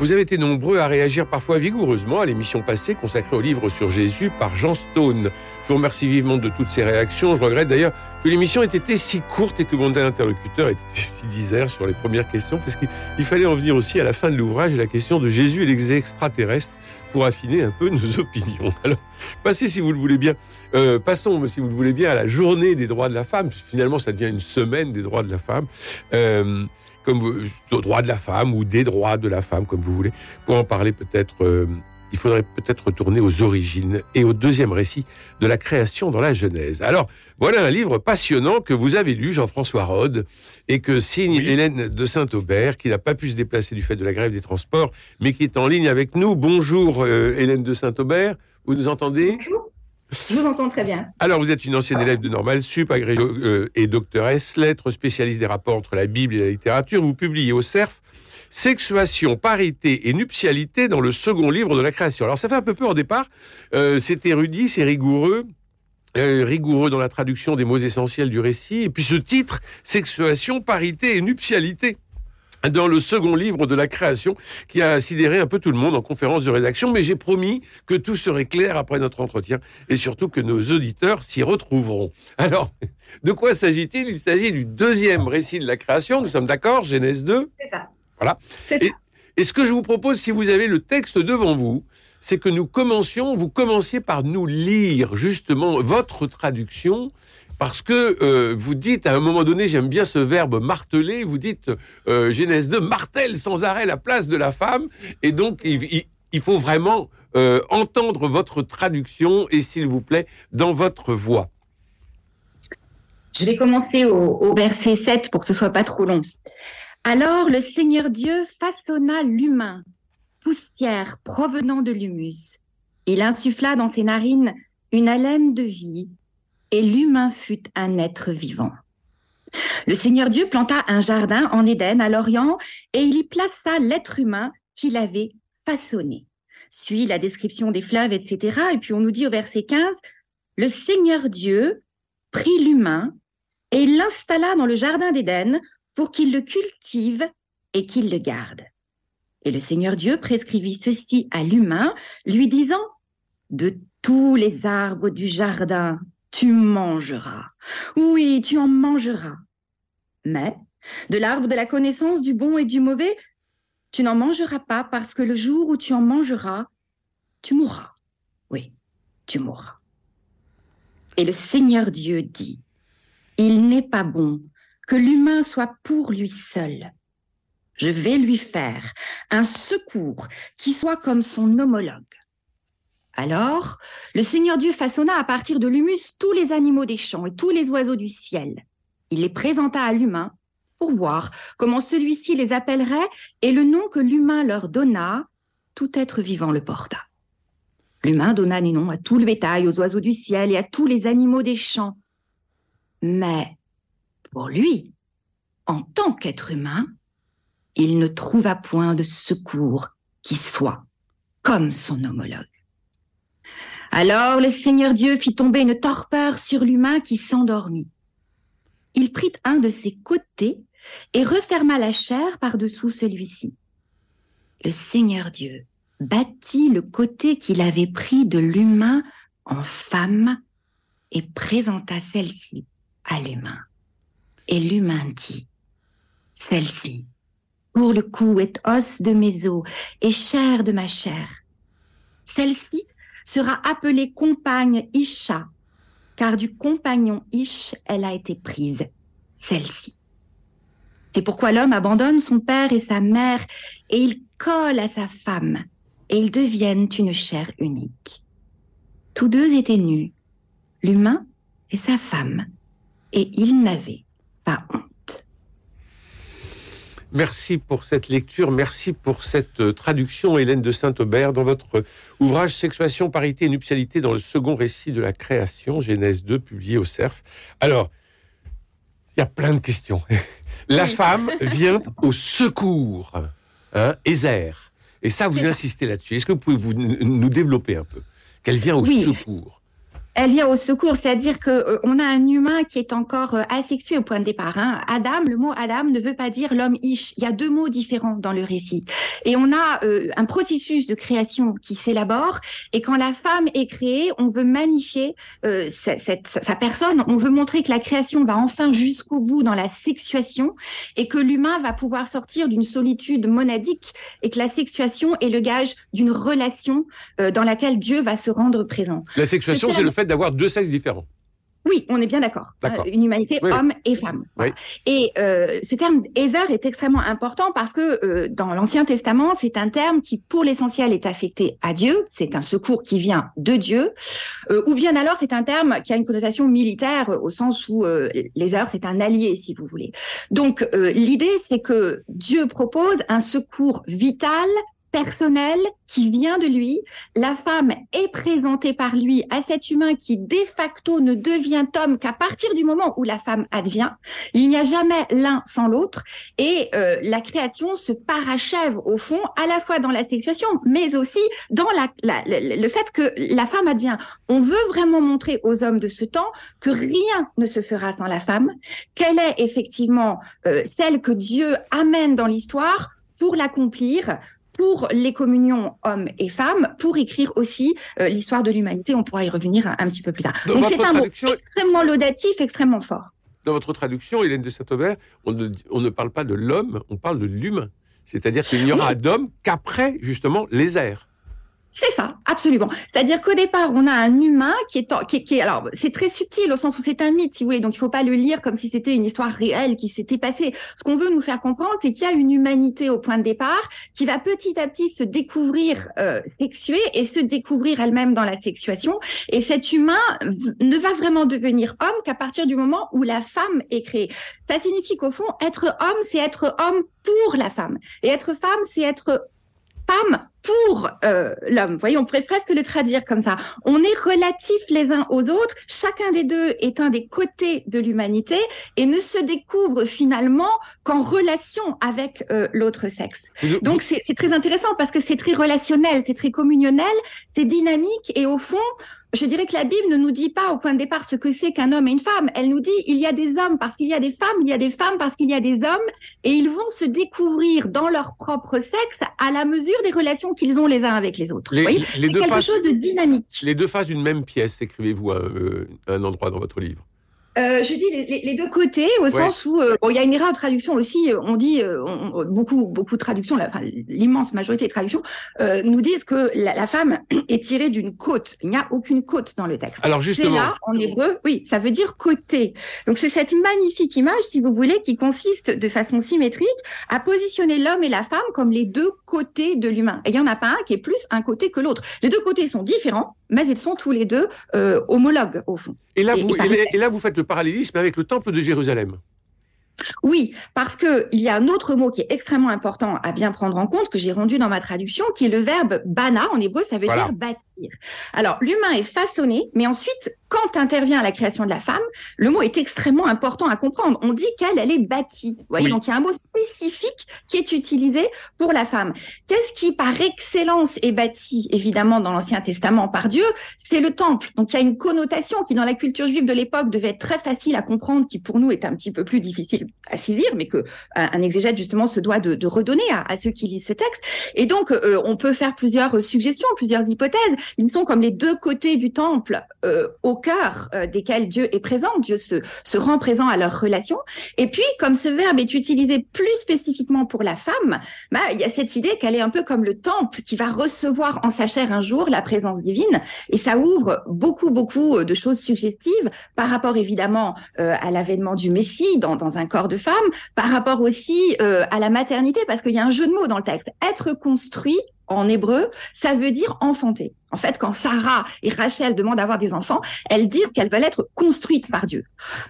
Vous avez été nombreux à réagir parfois vigoureusement à l'émission passée consacrée au livre sur Jésus par Jean Stone. Je vous remercie vivement de toutes ces réactions. Je regrette d'ailleurs que l'émission ait été si courte et que mon interlocuteur ait été si disert sur les premières questions, parce qu'il fallait en venir aussi à la fin de l'ouvrage la question de Jésus et les extraterrestres pour affiner un peu nos opinions. Alors, passez si vous le voulez bien. Euh, passons, si vous le voulez bien, à la journée des droits de la femme. Finalement, ça devient une semaine des droits de la femme. Euh, comme droits de la femme ou des droits de la femme, comme vous voulez. Pour en parler peut-être, euh, il faudrait peut-être retourner aux origines et au deuxième récit de la création dans la Genèse. Alors, voilà un livre passionnant que vous avez lu, Jean-François Rode, et que signe Hélène de Saint-Aubert, qui n'a pas pu se déplacer du fait de la grève des transports, mais qui est en ligne avec nous. Bonjour euh, Hélène de Saint-Aubert, vous nous entendez? Bonjour. Je vous entends très bien. Alors, vous êtes une ancienne élève de Normal Sup, agrégée euh, et doctoresse, lettres, spécialiste des rapports entre la Bible et la littérature. Vous publiez au CERF Sexuation, parité et nuptialité dans le second livre de la création. Alors, ça fait un peu peur au départ. Euh, c'est érudit, c'est rigoureux. Euh, rigoureux dans la traduction des mots essentiels du récit. Et puis ce titre, Sexuation, parité et nuptialité dans le second livre de la création qui a sidéré un peu tout le monde en conférence de rédaction, mais j'ai promis que tout serait clair après notre entretien et surtout que nos auditeurs s'y retrouveront. Alors, de quoi s'agit-il? Il, s'agit du deuxième récit de la création, nous sommes d'accord, Genèse 2 C'est ça. Voilà. Et, et ce que je vous propose, si vous avez le texte devant vous, c'est que nous commencions, vous commenciez par nous lire justement votre traduction parce que euh, vous dites à un moment donné, j'aime bien ce verbe marteler, vous dites euh, Genèse 2 martèle sans arrêt la place de la femme, et donc il, faut vraiment euh, entendre votre traduction et s'il vous plaît, dans votre voix. Je vais commencer au, au verset 7 pour que ce soit pas trop long. Alors le Seigneur Dieu façonna l'humain, poussière provenant de l'humus. Il insuffla dans ses narines une haleine de vie et l'humain fut un être vivant. Le Seigneur Dieu planta un jardin en Éden à l'Orient et il y plaça l'être humain qu'il avait façonné. Suit la description des fleuves, etc. Et puis on nous dit au verset 15, le Seigneur Dieu prit l'humain et l'installa dans le jardin d'Éden pour qu'il le cultive et qu'il le garde. Et le Seigneur Dieu prescrivit ceci à l'humain, lui disant, de tous les arbres du jardin, tu mangeras. Oui, tu en mangeras. Mais de l'arbre de la connaissance du bon et du mauvais, tu n'en mangeras pas parce que le jour où tu en mangeras, tu mourras. Oui, tu mourras. Et le Seigneur Dieu dit, il n'est pas bon que l'humain soit pour lui seul. Je vais lui faire un secours qui soit comme son homologue. Alors, le Seigneur Dieu façonna à partir de l'humus tous les animaux des champs et tous les oiseaux du ciel. Il les présenta à l'humain pour voir comment celui-ci les appellerait et le nom que l'humain leur donna, tout être vivant le porta. L'humain donna des noms à tout le bétail, aux oiseaux du ciel et à tous les animaux des champs. Mais pour lui, en tant qu'être humain, il ne trouva point de secours qui soit comme son homologue. Alors le Seigneur Dieu fit tomber une torpeur sur l'humain qui s'endormit. Il prit un de ses côtés et referma la chair par-dessous celui-ci. Le Seigneur Dieu battit le côté qu'il avait pris de l'humain en femme et présenta celle-ci à l'humain. Et l'humain dit, celle-ci, pour le coup, est os de mes os et chair de ma chair. Celle-ci sera appelée compagne Isha, car du compagnon Ish, elle a été prise, celle-ci. C'est pourquoi l'homme abandonne son père et sa mère, et il colle à sa femme, et ils deviennent une chair unique. Tous deux étaient nus, l'humain et sa femme, et ils n'avaient pas honte. Merci pour cette lecture, merci pour cette euh, traduction, Hélène de Saint-Aubert, dans votre ouvrage Sexuation, parité et nuptialité dans le second récit de la création, Genèse 2, publié au CERF. Alors, il y a plein de questions. La femme vient au secours, hein, Ézer. Et ça, vous insistez là-dessus. Est-ce que vous pouvez vous, nous développer un peu? Qu'elle vient au secours elle vient au secours, c'est-à-dire que euh, on a un humain qui est encore euh, asexué au point de départ. Hein. Adam, le mot Adam ne veut pas dire l'homme ish. Il y a deux mots différents dans le récit. Et on a euh, un processus de création qui s'élabore. Et quand la femme est créée, on veut magnifier cette, sa personne. On veut montrer que la création va enfin jusqu'au bout dans la sexuation et que l'humain va pouvoir sortir d'une solitude monadique et que la sexuation est le gage d'une relation dans laquelle Dieu va se rendre présent. La sexuation, c'est le fait d'avoir deux sexes différents. Oui, on est bien d'accord. Euh, une humanité homme et femme. Et euh, ce terme Ézer est extrêmement important parce que euh, dans l'Ancien Testament, c'est un terme qui, pour l'essentiel, est affecté à Dieu. C'est un secours qui vient de Dieu. ou bien alors, c'est un terme qui a une connotation militaire au sens où l'Ézer, c'est un allié, si vous voulez. Donc, l'idée, c'est que Dieu propose un secours vital personnel qui vient de lui. La femme est présentée par lui à cet humain qui de facto ne devient homme qu'à partir du moment où la femme advient. Il n'y a jamais l'un sans l'autre et euh, la création se parachève au fond à la fois dans la sexuation mais aussi dans la, le fait que la femme advient. On veut vraiment montrer aux hommes de ce temps que rien ne se fera sans la femme, qu'elle est effectivement euh, celle que Dieu amène dans l'histoire pour l'accomplir, pour les communions hommes et femmes, pour écrire aussi euh, l'histoire de l'humanité. On pourra y revenir un, petit peu plus tard. Donc c'est un mot extrêmement laudatif, extrêmement fort. Dans votre traduction, Hélène de Saint-Aubert, on ne, on ne parle pas de l'homme, on parle de l'humain. C'est-à-dire qu'il n'y aura d'homme qu'après, justement, les airs. C'est ça, absolument. C'est-à-dire qu'au départ, on a un humain qui est, qui, alors c'est très subtil au sens où c'est un mythe, si vous voulez, donc il faut pas le lire comme si c'était une histoire réelle qui s'était passée. Ce qu'on veut nous faire comprendre, c'est qu'il y a une humanité au point de départ qui va petit à petit se découvrir euh, sexuée et se découvrir elle-même dans la sexuation. Et cet humain ne va vraiment devenir homme qu'à partir du moment où la femme est créée. Ça signifie qu'au fond, être homme, c'est être homme pour la femme, et être femme, c'est être femme pour euh, l'homme. Vous voyez, on pourrait presque le traduire comme ça. On est relatifs les uns aux autres. Chacun des deux est un des côtés de l'humanité et ne se découvre finalement qu'en relation avec euh, l'autre sexe. Donc c'est très intéressant parce que c'est très relationnel, c'est très communionnel, c'est dynamique et au fond, je dirais que la Bible ne nous dit pas au point de départ ce que c'est qu'un homme et une femme. Elle nous dit il y a des hommes parce qu'il y a des femmes, il y a des femmes parce qu'il y a des hommes, et ils vont se découvrir dans leur propre sexe à la mesure des relations qu'ils ont les uns avec les autres. Les, Vous c'est quelque chose de dynamique. Les deux faces d'une même pièce, écrivez-vous à un endroit dans votre livre. Euh, je dis les, deux côtés, au sens où euh, il y a une erreur de traduction aussi. Euh, on dit beaucoup, beaucoup de traductions, l'immense majorité des traductions nous disent que la, femme est tirée d'une côte. Il n'y a aucune côte dans le texte. Alors justement, là en hébreu, oui, ça veut dire côté. Donc c'est cette magnifique image, si vous voulez, qui consiste de façon symétrique à positionner l'homme et la femme comme les deux côtés de l'humain. Et il y en a pas un qui est plus un côté que l'autre. Les deux côtés sont différents, mais ils sont tous les deux homologues au fond. Et là, vous, et là, vous faites le parallélisme avec le temple de Jérusalem. Oui, parce qu'il y a un autre mot qui est extrêmement important à bien prendre en compte, que j'ai rendu dans ma traduction, qui est le verbe bana. En hébreu, ça veut dire bâtir. Alors, l'humain est façonné, mais ensuite, quand intervient la création de la femme, le mot est extrêmement important à comprendre. On dit qu'elle, elle est bâtie. Vous voyez, donc il y a un mot spécifique qui est utilisé pour la femme. Qu'est-ce qui, par excellence, est bâti, évidemment, dans l'Ancien Testament par Dieu? C'est le temple. Donc il y a une connotation qui, dans la culture juive de l'époque, devait être très facile à comprendre, qui pour nous est un petit peu plus difficile à saisir, mais que un, exégète justement se doit de, redonner à, ceux qui lisent ce texte. Et donc, euh, on peut faire plusieurs suggestions, plusieurs hypothèses. Ils sont comme les deux côtés du temple euh, au cœur euh, desquels Dieu est présent. Dieu se, se rend présent à leur relation. Et puis, comme ce verbe est utilisé plus spécifiquement pour la femme, bah, il y a cette idée qu'elle est un peu comme le temple qui va recevoir en sa chair un jour la présence divine. Et ça ouvre beaucoup, beaucoup de choses suggestives par rapport évidemment à l'avènement du Messie dans, dans un corps de femme, par rapport aussi euh, à la maternité, parce qu'il y a un jeu de mots dans le texte. Être construit en hébreu, ça veut dire enfanter. En fait, quand Sarah et Rachel demandent d'avoir des enfants, elles disent qu'elles veulent être construites par Dieu.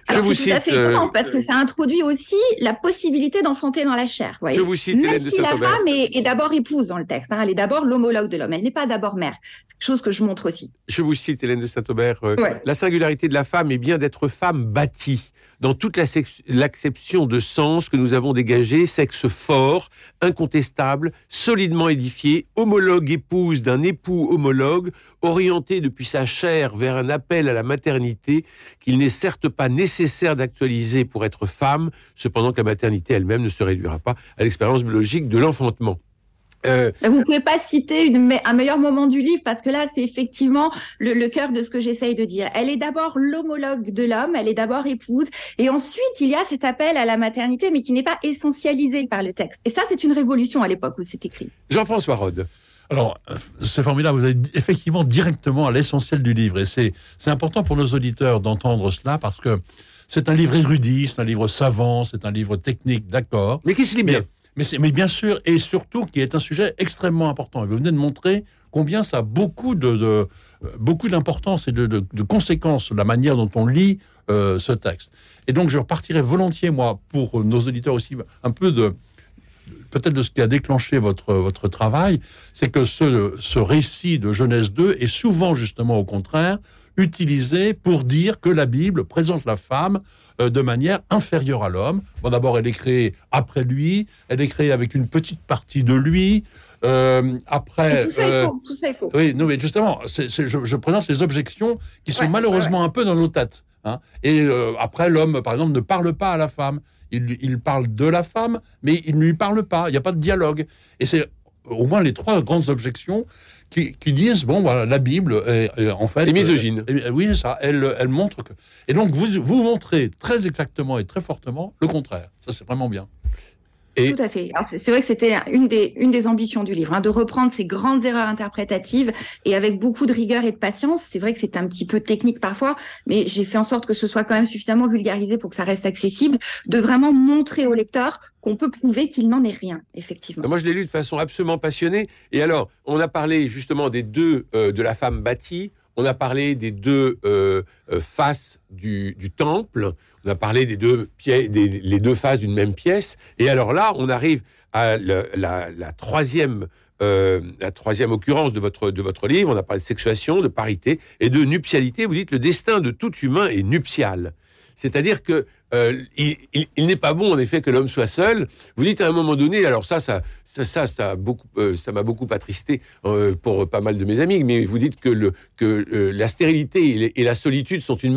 Alors c'est tout à fait euh, parce que ça introduit aussi la possibilité d'enfanter dans la chair. Voyez. Je vous cite Même si la femme est, d'abord épouse dans le texte, hein, elle est d'abord l'homologue de l'homme, elle n'est pas d'abord mère. C'est quelque chose que je montre aussi. Je vous cite Hélène de Saint-Aubert. Euh, la singularité de la femme est bien d'être femme bâtie dans toute l'acception de sens que nous avons dégagé, sexe fort, incontestable, solidement édifié, homologue épouse d'un époux homologue, orienté depuis sa chair vers un appel à la maternité qu'il n'est certes pas nécessaire d'actualiser pour être femme, cependant que la maternité elle-même ne se réduira pas à l'expérience biologique de l'enfantement. Euh, vous ne pouvez pas citer une, un meilleur moment du livre parce que là, c'est effectivement le, cœur de ce que j'essaye de dire. Elle est d'abord l'homologue de l'homme, elle est d'abord épouse, et ensuite il y a cet appel à la maternité, mais qui n'est pas essentialisé par le texte. Et ça, c'est une révolution à l'époque où c'est écrit. Jean-François Rode. Alors, c'est formidable, vous allez effectivement directement à l'essentiel du livre, et c'est important pour nos auditeurs d'entendre cela parce que c'est un livre érudit, c'est un livre savant, c'est un livre technique, d'accord. Mais qui se lit bien? Mais, mais, bien sûr, et surtout qui est un sujet extrêmement important. Vous venez de montrer combien ça a beaucoup de, euh, beaucoup d'importance et de, de, conséquences la manière dont on lit euh, ce texte. Et donc je repartirai volontiers moi pour nos auditeurs aussi un peu de peut-être de ce qui a déclenché votre votre travail, c'est que ce, ce récit de Genèse 2 est souvent justement au contraire utilisé pour dire que la Bible présente la femme euh, de manière inférieure à l'homme. Bon, d'abord, elle est créée après lui, elle est créée avec une petite partie de lui. Euh, après, tout ça, est euh, faux, tout ça est faux. Oui, non, mais justement, je, présente les objections qui sont malheureusement un peu dans nos têtes. Hein. Et après, l'homme, par exemple, ne parle pas à la femme. Il, il parle de la femme, mais il ne lui parle pas. Il n'y a pas de dialogue. Et c'est au moins les trois grandes objections qui, disent bon voilà la Bible est, en fait est misogyne. Euh, oui c'est ça. Elle, elle montre que et donc vous vous montrez très exactement et très fortement le contraire. Ça c'est vraiment bien. Tout à fait. C'est vrai que c'était une des, une des ambitions du livre, hein, de reprendre ces grandes erreurs interprétatives et avec beaucoup de rigueur et de patience. C'est vrai que c'est un petit peu technique parfois, mais j'ai fait en sorte que ce soit quand même suffisamment vulgarisé pour que ça reste accessible, de vraiment montrer au lecteur qu'on peut prouver qu'il n'en est rien, effectivement. Moi, je l'ai lu de façon absolument passionnée. Et alors, on a parlé justement des deux euh, de la femme bâtie. On a parlé des deux euh, euh, faces du, temple on a parlé des deux, les deux faces d'une même pièce. Et alors là, on arrive à la, troisième, euh, la troisième occurrence de votre, de votre livre. On a parlé de sexuation, de parité et de nuptialité. Vous dites le destin de tout humain est nuptial. C'est-à-dire que euh, il, n'est pas bon en effet que l'homme soit seul. Vous dites à un moment donné, alors ça, ça, ça, ça, euh, m'a beaucoup attristé pour pas mal de mes amis, mais vous dites que, la stérilité et, la solitude sont une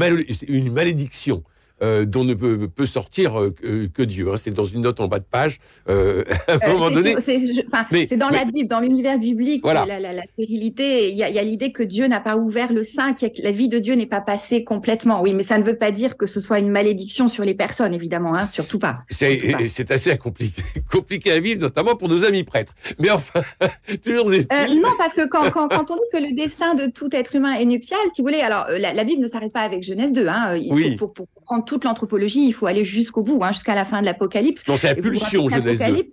malédiction. Euh, dont ne peut, peut sortir euh, que Dieu. Hein. C'est dans une note en bas de page, euh, à un moment donné. C'est dans la Bible, dans l'univers biblique, la, la, stérilité. Il y a, l'idée que Dieu n'a pas ouvert le sein, que la vie de Dieu n'est pas passée complètement. Oui, mais ça ne veut pas dire que ce soit une malédiction sur les personnes, évidemment, hein, surtout pas. C'est assez compliqué, compliqué à vivre, notamment pour nos amis prêtres. Mais enfin, toujours Non, parce que quand, quand, quand, on dit que le destin de tout être humain est nuptial, si vous voulez, alors la, Bible ne s'arrête pas avec Genèse 2. Hein, oui. pour, pour, pour prendre toute l'anthropologie, il faut aller jusqu'au bout, hein, jusqu'à la fin de l'Apocalypse. Non, c'est la pulsion, Genèse 2.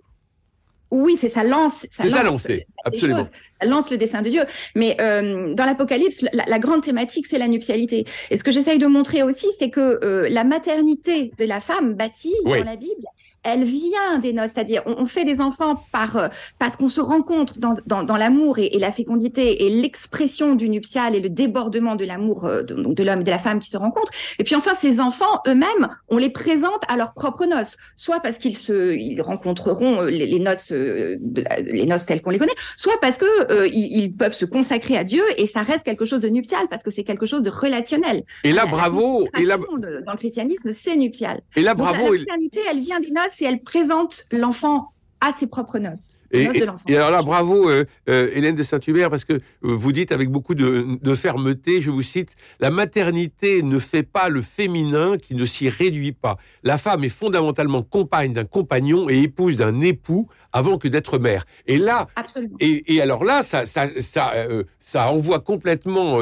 Oui, c'est ça lance. C'est ça lancé, absolument. Ça lance le dessin de Dieu. Mais euh, dans l'Apocalypse, la, grande thématique, c'est la nuptialité. Et ce que j'essaye de montrer aussi, c'est que euh, la maternité de la femme bâtie dans la Bible, elle vient des noces, c'est-à-dire on, fait des enfants par euh, parce qu'on se rencontre dans, dans, dans l'amour et, et, la fécondité et l'expression du nuptial et le débordement de l'amour euh, de, de l'homme et de la femme qui se rencontrent. Et puis enfin, ces enfants eux-mêmes, on les présente à leurs propres noces, soit parce qu'ils se ils rencontreront les, les noces les noces telles qu'on les connaît, soit parce que ils, ils, peuvent se consacrer à Dieu et ça reste quelque chose de nuptial parce que c'est quelque chose de relationnel. Et là, bravo. et là, dans le christianisme, c'est nuptial. Et là, bravo. la maternité, elle vient des noces si elle présente l'enfant à ses propres noces. Et, alors là, bravo euh, euh, Hélène de Saint-Hubert, parce que euh, vous dites avec beaucoup de, fermeté, je vous cite, la maternité ne fait pas le féminin qui ne s'y réduit pas. La femme est fondamentalement compagne d'un compagnon et épouse d'un époux avant que d'être mère. Et là, Et, alors là, ça, ça, ça, ça envoie complètement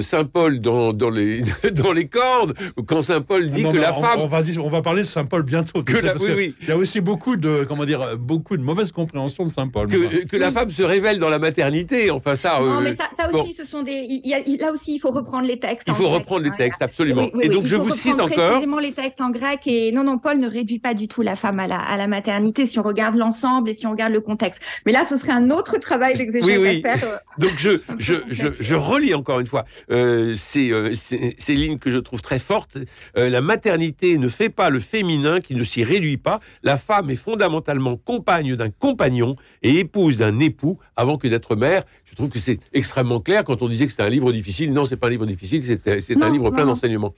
Saint Paul dans, dans, les, dans les cordes quand Saint Paul dit que la femme. On va, on va parler de Saint Paul bientôt. Que oui, Il y a aussi beaucoup de, comment dire, beaucoup de mauvaise compréhension de que, que la femme se révèle dans la maternité. Enfin, ça. Non, euh, mais ça, ça bon. aussi, ce sont des. y a- là aussi, il faut reprendre les textes. il en faut grec, reprendre les hein. textes, absolument. Oui, oui, et donc, il je faut vous cite reprendre encore. précisément les textes en grec et non, non, Paul ne réduit pas du tout la femme à la, à la maternité si on regarde l'ensemble et si on regarde le contexte. Mais là, ce serait un autre travail d'exégèse Oui, oui. à faire. euh, Donc je, je, je, je relis encore une fois euh, ces, euh, ces, ces lignes que je trouve très fortes. Euh, la maternité ne fait pas le féminin qui ne s'y réduit pas. La femme est fondamentalement compagne d'un compagnon et épouse d'un époux avant que d'être mère. Je trouve que c'est extrêmement clair quand on disait que c'était un livre difficile. Non, c'est pas un livre difficile, c'est un Non, livre plein d'enseignements.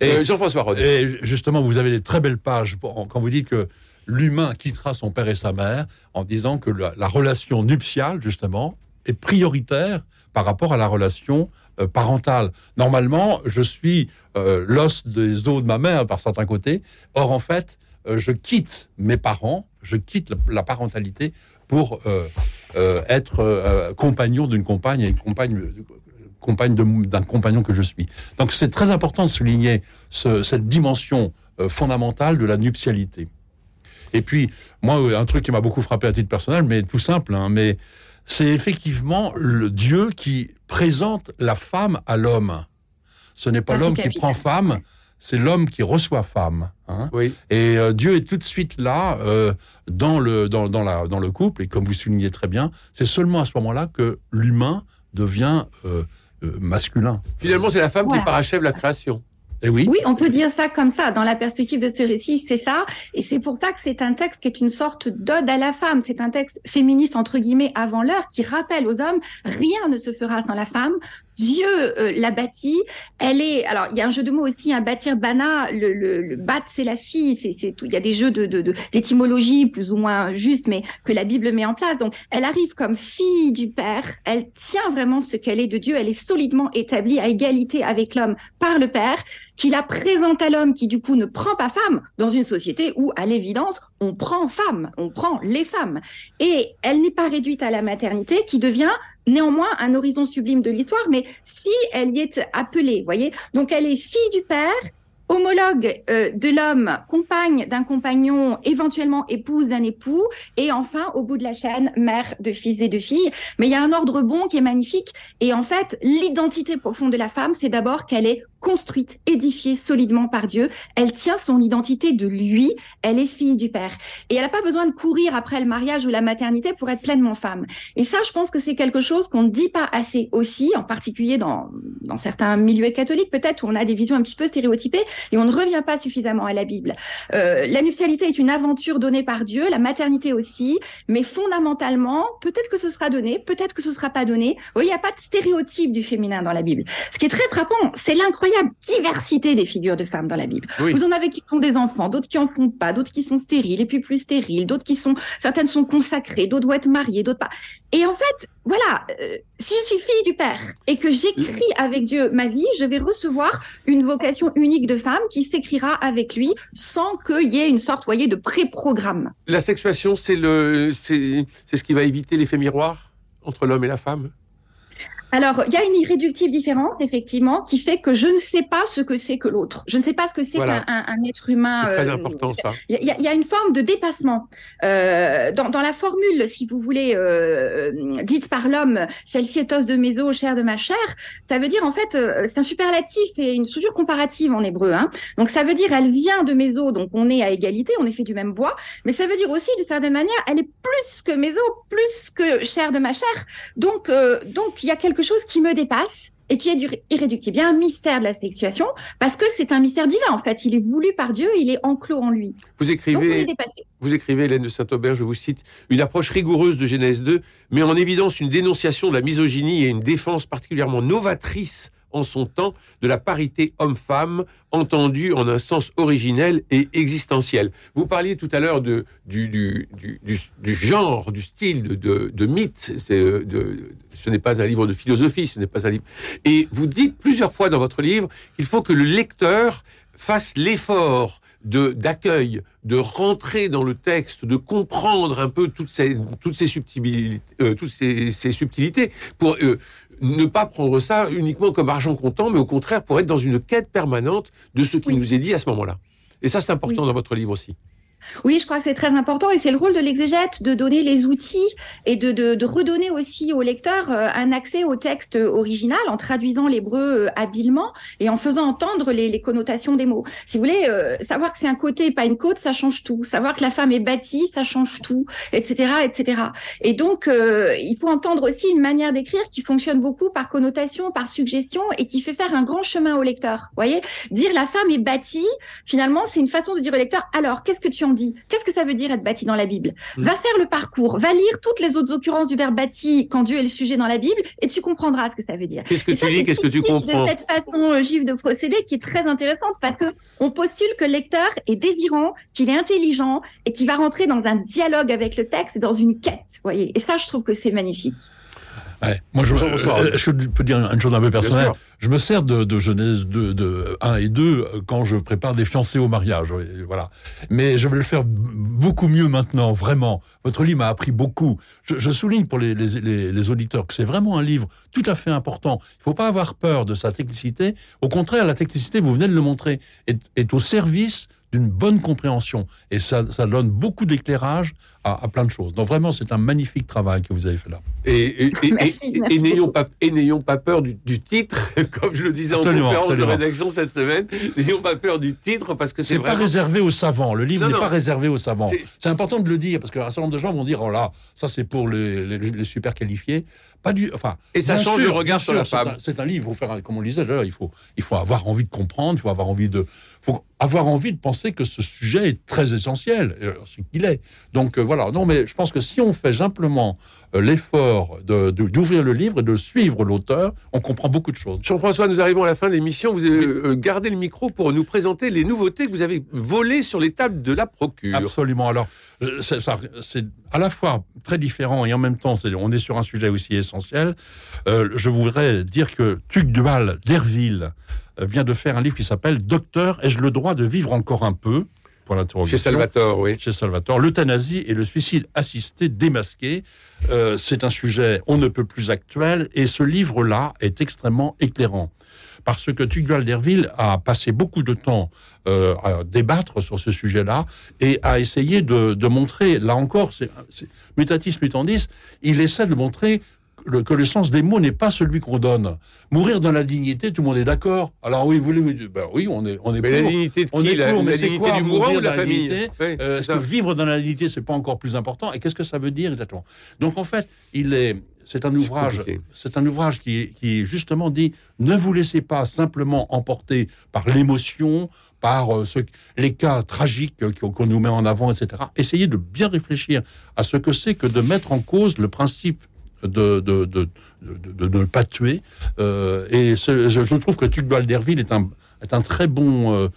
Et Jean-François Rode. Et justement, vous avez des très belles pages pour- quand vous dites que l'humain quittera son père et sa mère en disant que la, la relation nuptiale, justement, est prioritaire par rapport à la relation euh, parentale. Normalement, je suis euh, l'os des os de ma mère par certains côtés. Or, en fait, euh, je quitte mes parents, je quitte la, la parentalité pour euh, euh, être euh, compagnon d'une compagne et compagne, compagne d'un compagnon que je suis. Donc c'est très important de souligner ce- cette dimension euh, fondamentale de la nuptialité. Et puis, moi, euh, un truc qui m'a beaucoup frappé à titre personnel, mais tout simple, hein, mais c'est effectivement le Dieu qui présente la femme à l'homme. Ce n'est pas Ah, l'homme qui prend femme, c'est l'homme qui reçoit femme. hein. Oui. Et euh, Dieu est tout de suite là euh, dans, le, dans, dans, la, dans le couple, et comme vous soulignez très bien, c'est seulement à ce moment-là que l'humain devient euh, euh, masculin. Finalement, c'est la femme Voilà. qui parachève la création. Et oui, Oui, on peut dire ça comme ça. Dans la perspective de ce récit, c'est ça. Et c'est pour ça que c'est un texte qui est une sorte d'ode à la femme. C'est un texte féministe, entre guillemets, avant l'heure, qui rappelle aux hommes, rien ne se fera sans la femme. Dieu euh, l'a bâtie. Elle est. Alors, il y a un jeu de mots aussi, un bâtir bana. Le, le, le bat, c'est la fille. C'est, tout. Il y a des jeux de, de, de- d'étymologie plus ou moins justes, mais que la Bible met en place. Donc, elle arrive comme fille du Père. Elle tient vraiment ce qu'elle est de Dieu. Elle est solidement établie à égalité avec l'homme par le Père, qui la présente à l'homme, qui du coup ne prend pas femme dans une société où, à l'évidence, on prend femme, on prend les femmes. Et elle n'est pas réduite à la maternité, qui devient néanmoins un horizon sublime de l'histoire, mais si elle y est appelée, voyez, donc elle est fille du père, homologue euh, de l'homme, compagne d'un compagnon, éventuellement épouse d'un époux, et enfin, au bout de la chaîne, mère de fils et de filles. Mais il y a un ordre bon qui est magnifique, et en fait, l'identité profonde de la femme, c'est d'abord qu'elle est construite, édifiée solidement par Dieu. Elle tient son identité de lui. Elle est fille du Père. Et elle n'a pas besoin de courir après le mariage ou la maternité pour être pleinement femme. Et ça, je pense que c'est quelque chose qu'on ne dit pas assez aussi, en particulier dans, dans certains milieux catholiques, peut-être, où on a des visions un petit peu stéréotypées et on ne revient pas suffisamment à la Bible. Euh, la nuptialité est une aventure donnée par Dieu, la maternité aussi, mais fondamentalement, peut-être que ce sera donné, peut-être que ce sera pas donné. Vous voyez, il n'y a pas de stéréotype du féminin dans la Bible. Ce qui est très frappant, c'est l'incroyable diversité des figures de femmes dans la Bible. Oui. Vous en avez qui font des enfants, d'autres qui en font pas, d'autres qui sont stériles et puis plus stériles, d'autres qui sont, certaines sont consacrées, d'autres doivent être mariées, d'autres pas. Et en fait, voilà, euh, si je suis fille du Père et que j'écris avec Dieu ma vie, je vais recevoir une vocation unique de femme qui s'écrira avec lui sans qu'il y ait une sorte, voyez, de pré-programme. La sexuation, c'est le, c'est, c'est ce qui va éviter l'effet miroir entre l'homme et la femme? Alors, il y a une irréductible différence, effectivement, qui fait que je ne sais pas ce que c'est que l'autre. Je ne sais pas ce que c'est Voilà. qu'un un- être humain. C'est très euh, important, ça. Il y, a- y une forme de dépassement euh, dans, dans la formule, si vous voulez, euh, dite par l'homme, celle-ci est os de mes os, chair de ma chair. Ça veut dire en fait, c'est un superlatif et une structure comparative en hébreu. Hein. Donc ça veut dire elle vient de mes os, donc on est à égalité, on est fait du même bois. Mais ça veut dire aussi, d'une certaine manière, elle est plus que mes os, plus que chair de ma chair. Donc donc il y a quelque chose qui me dépasse et qui est du irréductible. Il y a un mystère de la sexuation parce que c'est un mystère divin en fait. Il est voulu par Dieu, il est enclos en lui. Vous écrivez, vous écrivez, Hélène de Saint-Aubert, je vous cite, une approche rigoureuse de Genèse 2 met en évidence une dénonciation de la misogynie et une défense particulièrement novatrice en son temps de la parité homme-femme, entendue en un sens originel et existentiel. Vous parliez tout à l'heure du, du, genre, du style, de, mythe. Euh, ce n'est pas un livre de philosophie, ce n'est pas un livre. Et vous dites plusieurs fois dans votre livre qu'il faut que le lecteur fasse l'effort de d'accueil, de rentrer dans le texte, de comprendre un peu toutes ces toutes ces subtilités, euh, toutes ces subtilités pour euh, ne pas prendre ça uniquement comme argent comptant, mais au contraire pour être dans une quête permanente de ce qui Oui. nous est dit à ce moment-là. Et ça, c'est important Oui. dans votre livre aussi. Oui, je crois que c'est très important et c'est le rôle de l'exégète de donner les outils et de, de, de redonner aussi au lecteur euh, un accès au texte original en traduisant l'hébreu euh, habilement et en faisant entendre les, les, connotations des mots. Si vous voulez, euh, savoir que c'est un côté et pas une côte, ça change tout. Savoir que la femme est bâtie, ça change tout, etc., etc. Et donc, euh, il faut entendre aussi une manière d'écrire qui fonctionne beaucoup par connotation, par suggestion et qui fait faire un grand chemin au lecteur. Vous voyez, dire la femme est bâtie, finalement, c'est une façon de dire au lecteur, alors, qu'est-ce que tu en dit Qu'est-ce que ça veut dire être bâti dans la Bible? Mmh. Va faire le parcours, va lire toutes les autres occurrences du verbe bâti quand Dieu est le sujet dans la Bible et tu comprendras ce que ça veut dire. Qu'est-ce que tu lis Qu'est-ce que tu comprends de cette façon euh, juive de procéder qui est très intéressante parce que on postule que le lecteur est désirant, qu'il est intelligent et qu'il va rentrer dans un dialogue avec le texte et dans une quête. Voyez. Et ça, je trouve que c'est magnifique. Ouais. Moi, je, euh, je, peux dire une chose un peu personnelle. Je me sers de, de Genèse 2, de 1 et 2 quand je prépare des fiancés au mariage. Voilà. Mais je vais le faire beaucoup mieux maintenant, vraiment. Votre livre m'a appris beaucoup. Je, je, souligne pour les, les, les, les auditeurs que c'est vraiment un livre tout à fait important. Il ne faut pas avoir peur de sa technicité. Au contraire, la technicité, vous venez de le montrer, est, est au service d'une bonne compréhension. Et ça, ça donne beaucoup d'éclairage à, à, plein de choses. Donc vraiment, c'est un magnifique travail que vous avez fait là. Et, et, et, et n'ayons pas, pas, peur du, du, titre, comme je le disais absolument, en conférence absolument. de rédaction cette semaine, n'ayons pas peur du titre parce que c'est vraiment... pas réservé aux savants. Le livre n'est pas réservé aux savants. C'est important de le dire parce qu'un certain nombre de gens vont dire oh là, ça c'est pour les, les, les, super qualifiés. Pas du, enfin, et ça change sûr, le regard sur la femme. C'est un, un, livre, faut faire, comme on le disait, là, il faut, il faut avoir envie de comprendre, il faut avoir envie de, faut avoir envie de penser que ce sujet est très essentiel, ce qu'il est. Donc euh, voilà, non mais je pense que si on fait simplement euh, l'effort d'ouvrir de, le livre et de suivre l'auteur, on comprend beaucoup de choses. Jean-François, nous arrivons à la fin de l'émission. Vous avez euh, gardé le micro pour nous présenter les nouveautés que vous avez volées sur les tables de la procure. Absolument. Alors, euh, c'est à la fois très différent et en même temps, est, on est sur un sujet aussi essentiel. Euh, je voudrais dire que Tugdual d'Herville vient de faire un livre qui s'appelle Docteur, ai-je le droit de vivre encore un peu? Chez Salvatore, oui. Chez Salvatore. L'euthanasie et le suicide assisté démasqué. Euh, c'est un sujet on ne peut plus actuel et ce livre-là est extrêmement éclairant. Parce que Tugdual d'Herville a passé beaucoup de temps euh, à débattre sur ce sujet-là et à essayer de, de montrer, là encore, c'est mutatis mutandis, il essaie de montrer le, que le sens des mots n'est pas celui qu'on donne. Mourir dans la dignité, tout le monde est d'accord. Alors oui, vous voulez, ben oui, on est, on est mais pour. La dignité de on qui, est la, pour, mais c'est quoi du mourant ou de la famille oui, euh, que vivre dans la dignité, c'est pas encore plus important Et qu'est-ce que ça veut dire exactement Donc en fait, il est, c'est un ouvrage, c'est un ouvrage qui, qui justement dit ne vous laissez pas simplement emporter par l'émotion, par euh, ce, les cas tragiques qu'on nous met en avant, etc. Essayez de bien réfléchir à ce que c'est que de mettre en cause le principe de, de, de, de, ne pas tuer. Euh, et ce, je, je, trouve que Tugdual d'Herville est un, est un très bon, euh,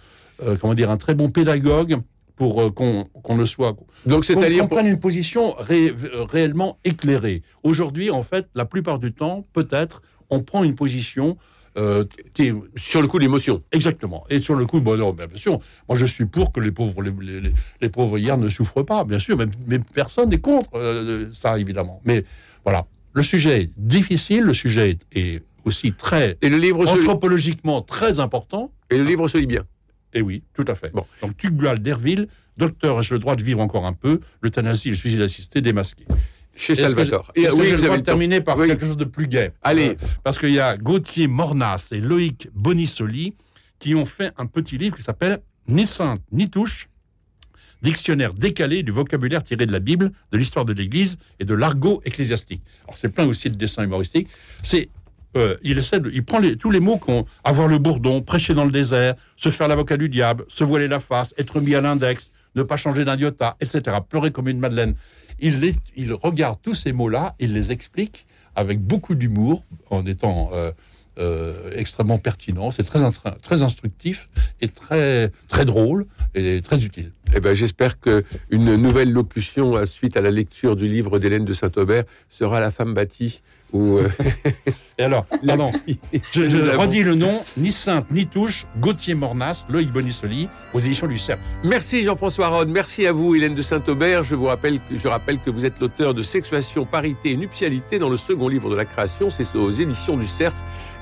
euh, comment dire, un très bon pédagogue pour qu'on qu le soit. Donc c'est-à-dire qu'on prenne une position ré, réellement éclairée. Aujourd'hui, en fait, la plupart du temps, peut-être, on prend une position euh, qui est sur le coup l'émotion. Exactement. Et sur le coup, bon, non, bien sûr, moi je suis pour que les pauvres, les, les, les pauvres hier ne souffrent pas, bien sûr, mais, mais personne n'est contre euh, ça, évidemment. Mais voilà, le sujet est difficile, le sujet est aussi très et le livre anthropologiquement se... très important. Et le livre se lit bien. Et oui, tout à fait. Bon. Donc Tugdual d'Herville, docteur, ai-je le droit de vivre encore un peu L'euthanasie, le suicide assisté démasqué. Chez Salvatore. Et oui, vous avez terminé par oui. quelque chose de plus gai. Allez. Euh, parce qu'il y a Gauthier Mornas et Loïc Bonisoli qui ont fait un petit livre qui s'appelle Ni sainte ni touche, dictionnaire décalé du vocabulaire tiré de la Bible, de l'histoire de l'Église et de l'argot ecclésiastique. Alors c'est plein aussi de dessins humoristiques. C'est euh, il essaie il prend tous les mots qu'on avoir le bourdon, prêcher dans le désert, se faire l'avocat du diable, se voiler la face, être mis à l'index, ne pas changer d'un etc. Pleurer comme une madeleine. Il regarde tous ces mots-là, il les explique avec beaucoup d'humour, en étant euh, euh, extrêmement pertinent. C'est très, très instructif et très, très drôle et très utile. Eh ben, J'espère qu'une nouvelle locution à suite à la lecture du livre d'Hélène de Saint-Aubert sera La femme bâtie Ou, euh, Et alors, pardon, je, je redis le nom, ni Sainte, ni Touche, Gauthier Mornas, Loïc Bonisoli, aux éditions du Cerf. Merci Jean-François Rode, merci à vous Hélène de Saint-Aubert. Je vous rappelle que, je rappelle que vous êtes l'auteur de Sexuation, Parité et Nuptialité dans le second livre de la création, c'est aux éditions du Cerf.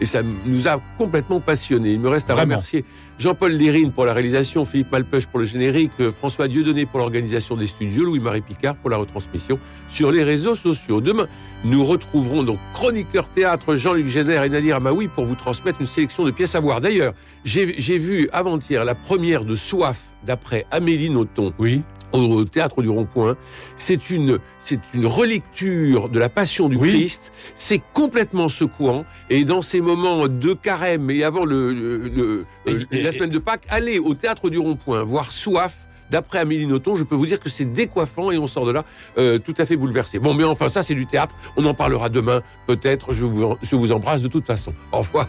Et ça nous a complètement passionnés. Il me reste à Vraiment. remercier Jean-Paul Lérine pour la réalisation, Philippe Malpeuch pour le générique, euh, François Dieudonné pour l'organisation des studios, Louis-Marie Picard pour la retransmission sur les réseaux sociaux. Demain, nous retrouverons donc chroniqueur théâtre Jean-Luc Génère et Nadir Amaoui pour vous transmettre une sélection de pièces à voir. D'ailleurs, j'ai j'ai vu avant-hier la première de Soif d'après Amélie Nothomb Oui. Au théâtre du Rond-Point. C'est une, c'est une relecture de la Passion du Oui. Christ. C'est complètement secouant. Et dans ces moments de carême et avant le, le- le- euh, Et- la semaine de Pâques, allez au théâtre du Rond-Point voir Soif. D'après Amélie Nothomb, je peux vous dire que c'est décoiffant et on sort de là euh, tout à fait bouleversé. Bon, mais enfin, ça, c'est du théâtre. On en parlera demain, peut-être. Je vous, je vous embrasse de toute façon. Au revoir.